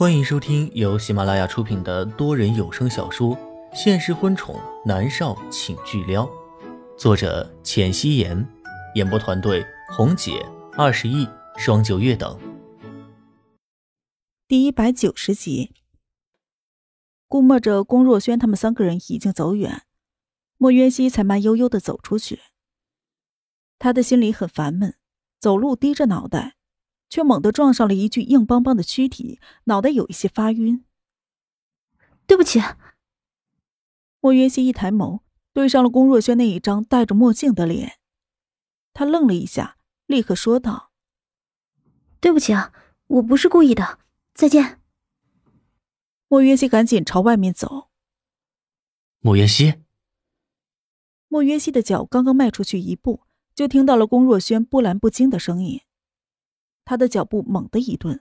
欢迎收听由喜马拉雅出品的多人有声小说《现实婚宠男少请巨撩》，作者：浅汐颜，演播团队：红姐、二十亿、双九月等。第一百九十集，估摸着龚若轩他们三个人已经走远，莫渊熙才慢悠悠的走出去。他的心里很烦闷，走路低着脑袋。却猛地撞上了一具硬邦邦的躯体，脑袋有一些发晕。对不起。莫云溪一抬眸，对上了龚若轩那一张戴着墨镜的脸，他愣了一下，立刻说道：“对不起啊，我不是故意的，再见。”莫云溪赶紧朝外面走。莫云溪，莫云溪的脚刚刚迈出去一步，就听到了龚若轩波澜不惊的声音。他的脚步猛地一顿，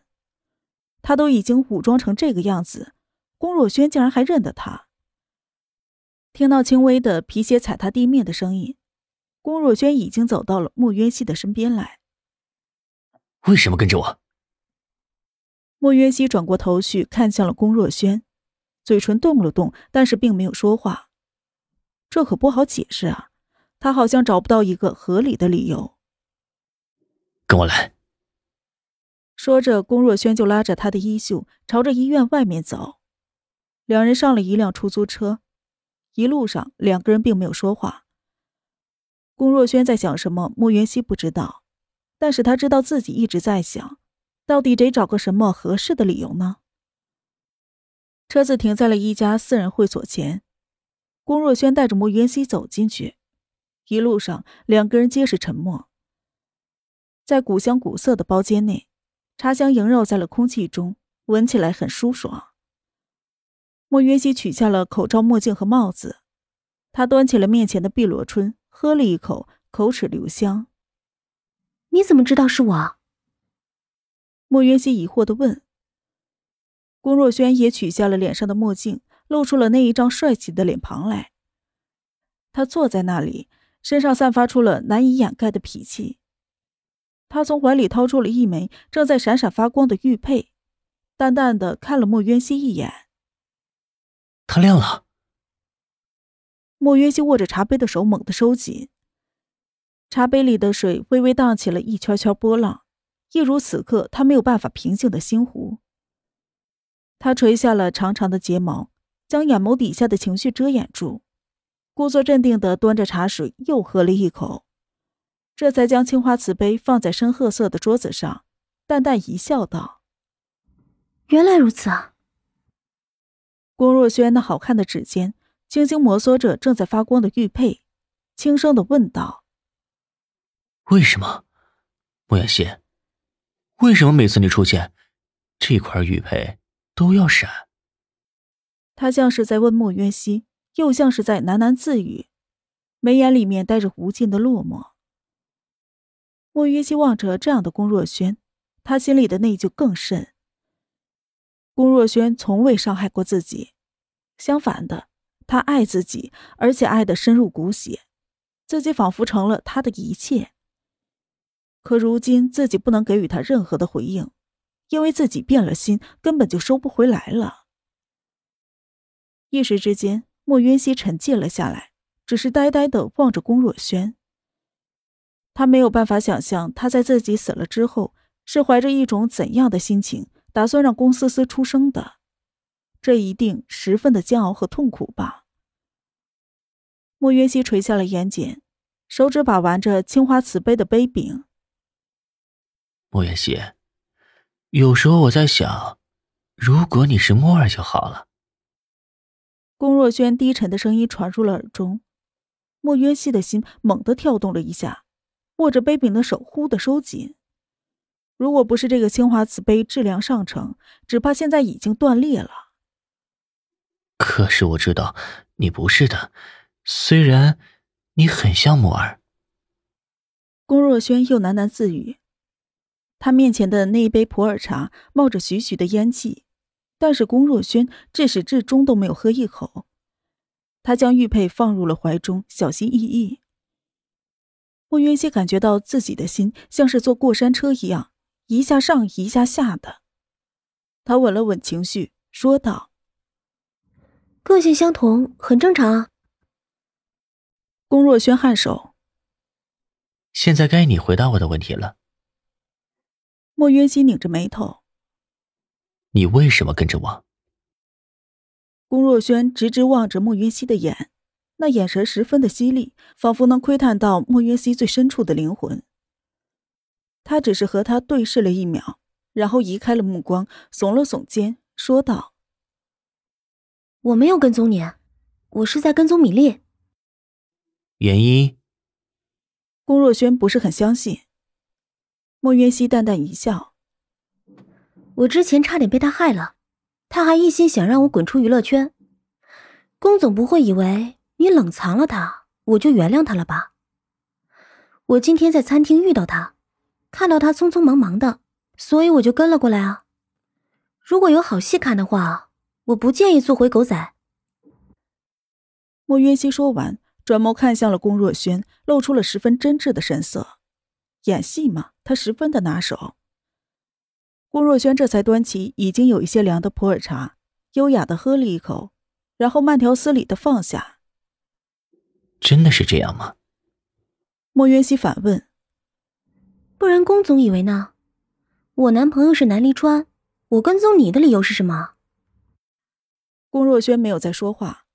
他都已经武装成这个样子，龚若轩竟然还认得他。听到轻微的皮鞋踩踏地面的声音，龚若轩已经走到了莫渊熙的身边来。为什么跟着我？莫渊熙转过头去看向了龚若轩，嘴唇动了动，但是并没有说话。这可不好解释啊，他好像找不到一个合理的理由。跟我来。说着，龚若轩就拉着他的衣袖，朝着医院外面走。两人上了一辆出租车，一路上两个人并没有说话。龚若轩在想什么，莫云熙不知道，但是他知道自己一直在想，到底得找个什么合适的理由呢？车子停在了一家私人会所前，龚若轩带着莫云熙走进去。一路上，两个人皆是沉默。在古香古色的包间内。茶香萦绕在了空气中，闻起来很舒爽。莫云熙取下了口罩、墨镜和帽子，他端起了面前的碧螺春，喝了一口，口齿留香。你怎么知道是我？莫云熙疑惑的问。龚若轩也取下了脸上的墨镜，露出了那一张帅气的脸庞来。他坐在那里，身上散发出了难以掩盖的脾气。他从怀里掏出了一枚正在闪闪发光的玉佩，淡淡的看了莫渊熙一眼。它亮了。莫渊熙握着茶杯的手猛地收紧，茶杯里的水微微荡起了一圈圈波浪，一如此刻他没有办法平静的心湖。他垂下了长长的睫毛，将眼眸底下的情绪遮掩住，故作镇定的端着茶水又喝了一口。这才将青花瓷杯放在深褐色的桌子上，淡淡一笑，道：“原来如此啊。”龚若轩那好看的指尖轻轻摩挲着正在发光的玉佩，轻声的问道：“为什么，莫远熙？为什么每次你出现，这块玉佩都要闪？”他像是在问莫渊熙，又像是在喃喃自语，眉眼里面带着无尽的落寞。莫约希望着这样的龚若轩，他心里的内疚更甚。龚若轩从未伤害过自己，相反的，他爱自己，而且爱得深入骨血，自己仿佛成了他的一切。可如今自己不能给予他任何的回应，因为自己变了心，根本就收不回来了。一时之间，莫云熙沉寂了下来，只是呆呆的望着龚若轩。他没有办法想象，他在自己死了之后是怀着一种怎样的心情，打算让龚思思出生的。这一定十分的煎熬和痛苦吧。莫云熙垂下了眼睑，手指把玩着青花瓷杯的杯柄。莫云熙，有时候我在想，如果你是莫儿就好了。龚若轩低沉的声音传入了耳中，莫云熙的心猛地跳动了一下。握着杯柄的手忽的收紧。如果不是这个青花瓷杯质量上乘，只怕现在已经断裂了。可是我知道你不是的，虽然你很像木儿。龚若轩又喃喃自语。他面前的那一杯普洱茶冒着徐徐的烟气，但是龚若轩至始至终都没有喝一口。他将玉佩放入了怀中，小心翼翼。莫云熙感觉到自己的心像是坐过山车一样，一下上一下下的。他稳了稳情绪，说道：“个性相同，很正常啊。”龚若轩颔首：“现在该你回答我的问题了。”莫渊熙拧着眉头：“你为什么跟着我？”龚若轩直直望着莫云熙的眼，那眼神十分的犀利，仿佛能窥探到莫渊熙最深处的灵魂。他只是和他对视了一秒。然后移开了目光，耸了耸肩，说道：“我没有跟踪你，我是在跟踪米粒。”原因？龚若轩不是很相信。莫渊熙淡淡一笑：“我之前差点被他害了，他还一心想让我滚出娱乐圈。龚总不会以为你冷藏了他，我就原谅他了吧？我今天在餐厅遇到他，看到他匆匆忙忙的。”所以我就跟了过来啊！如果有好戏看的话，我不介意做回狗仔。莫渊熙说完，转眸看向了龚若轩，露出了十分真挚的神色。演戏嘛，他十分的拿手。龚若轩这才端起已经有一些凉的普洱茶，优雅的喝了一口，然后慢条斯理的放下。真的是这样吗？莫渊熙反问。不然龚总以为呢？我男朋友是南离川，我跟踪你的理由是什么？龚若轩没有再说话。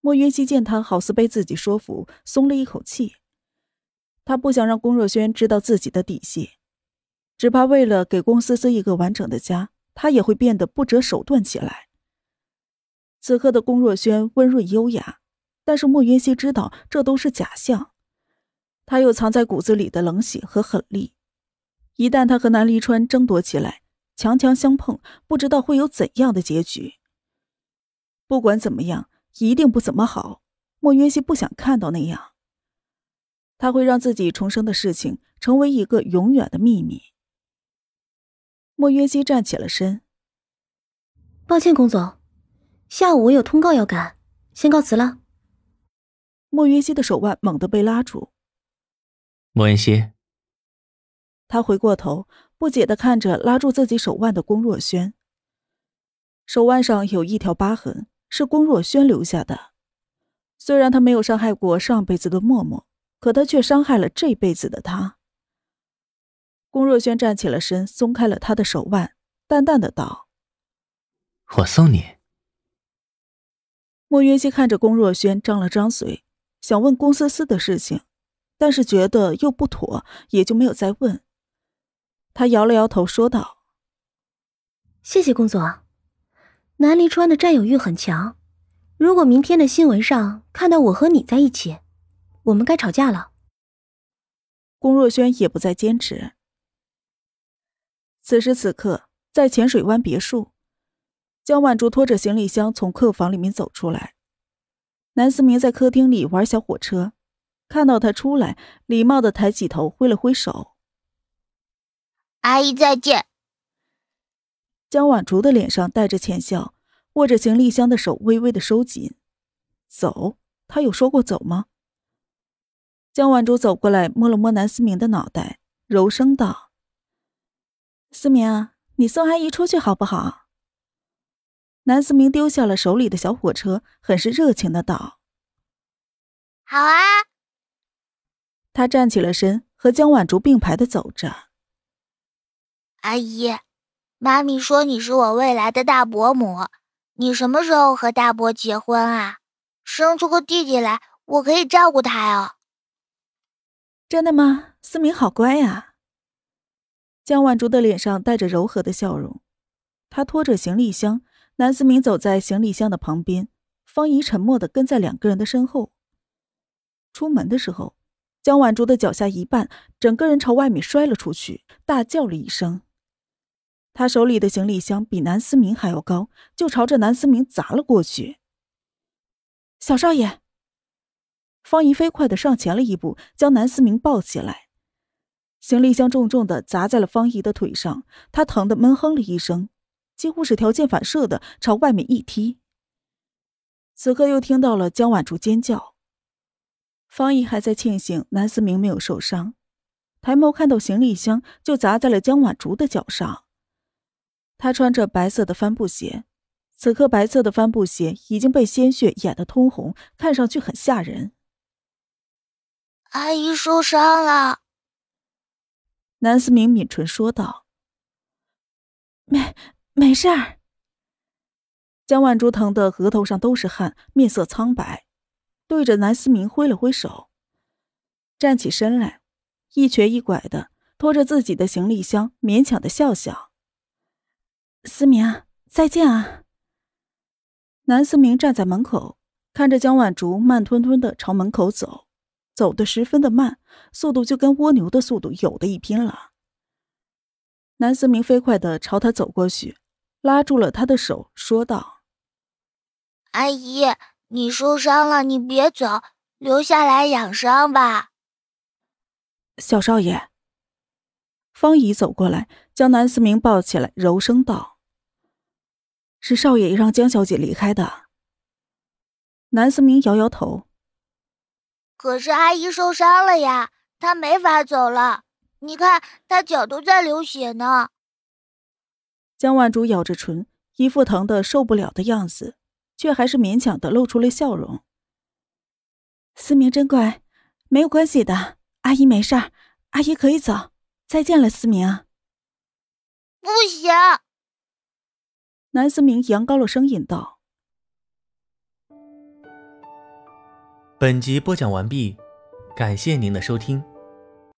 莫云熙见他好似被自己说服，松了一口气。他不想让龚若轩知道自己的底细，只怕为了给龚思思一个完整的家，他也会变得不择手段起来。此刻的龚若轩温润优雅，但是莫云熙知道这都是假象，他有藏在骨子里的冷血和狠戾。一旦他和南离川争夺起来，强强相碰，不知道会有怎样的结局。不管怎么样，一定不怎么好。莫云熙不想看到那样。他会让自己重生的事情成为一个永远的秘密。莫云熙站起了身。抱歉，龚总，下午我有通告要赶，先告辞了。莫云熙的手腕猛地被拉住。莫云熙。他回过头，不解的看着拉住自己手腕的龚若轩。手腕上有一条疤痕，是龚若轩留下的。虽然他没有伤害过上辈子的默默，可他却伤害了这辈子的他。龚若轩站起了身，松开了他的手腕，淡淡的道：“我送你。”莫云熙看着龚若轩，张了张嘴，想问龚思思的事情，但是觉得又不妥，也就没有再问。他摇了摇头，说道：“谢谢龚总，南离川的占有欲很强。如果明天的新闻上看到我和你在一起，我们该吵架了。”龚若轩也不再坚持。此时此刻，在浅水湾别墅，江晚竹拖着行李箱从客房里面走出来。南思明在客厅里玩小火车，看到他出来，礼貌的抬起头，挥了挥手。阿姨再见。江晚竹的脸上带着浅笑，握着行李箱的手微微的收紧。走，他有说过走吗？江晚竹走过来，摸了摸南思明的脑袋，柔声道：“思明，你送阿姨出去好不好？”南思明丢下了手里的小火车，很是热情的道：“好啊。”他站起了身，和江晚竹并排的走着。阿姨，妈咪说你是我未来的大伯母，你什么时候和大伯结婚啊？生出个弟弟来，我可以照顾他哦。真的吗？思明好乖呀。江晚竹的脸上带着柔和的笑容，她拖着行李箱，南思明走在行李箱的旁边，方怡沉默的跟在两个人的身后。出门的时候，江晚竹的脚下一绊，整个人朝外面摔了出去，大叫了一声。他手里的行李箱比南思明还要高，就朝着南思明砸了过去。小少爷，方怡飞快的上前了一步，将南思明抱起来。行李箱重重的砸在了方怡的腿上，他疼得闷哼了一声，几乎是条件反射的朝外面一踢。此刻又听到了江晚竹尖叫。方毅还在庆幸南思明没有受伤，抬眸看到行李箱就砸在了江晚竹的脚上。他穿着白色的帆布鞋，此刻白色的帆布鞋已经被鲜血染得通红，看上去很吓人。阿姨受伤了，南思明抿唇说道：“ 没，没事儿。”江万珠疼得额头上都是汗，面色苍白，对着南思明挥了挥手，站起身来，一瘸一拐的拖着自己的行李箱，勉强的笑笑。思明，再见啊！南思明站在门口，看着江万竹慢吞吞的朝门口走，走的十分的慢，速度就跟蜗牛的速度有的一拼了。南思明飞快的朝他走过去，拉住了他的手，说道。阿姨，你受伤了，你别走，留下来养伤吧。小少爷，方姨走过来，将南思明抱起来，柔声道：“是少爷让江小姐离开的。”南思明摇摇头：“可是阿姨受伤了呀，她没法走了。你看，她脚都在流血呢。”江万竹咬着唇，一副疼的受不了的样子。却还是勉强的露出了笑容。思明真乖，没有关系的，阿姨没事儿，阿姨可以走。再见了，思明。不行！南思明扬高了声音道。本集播讲完毕，感谢您的收听。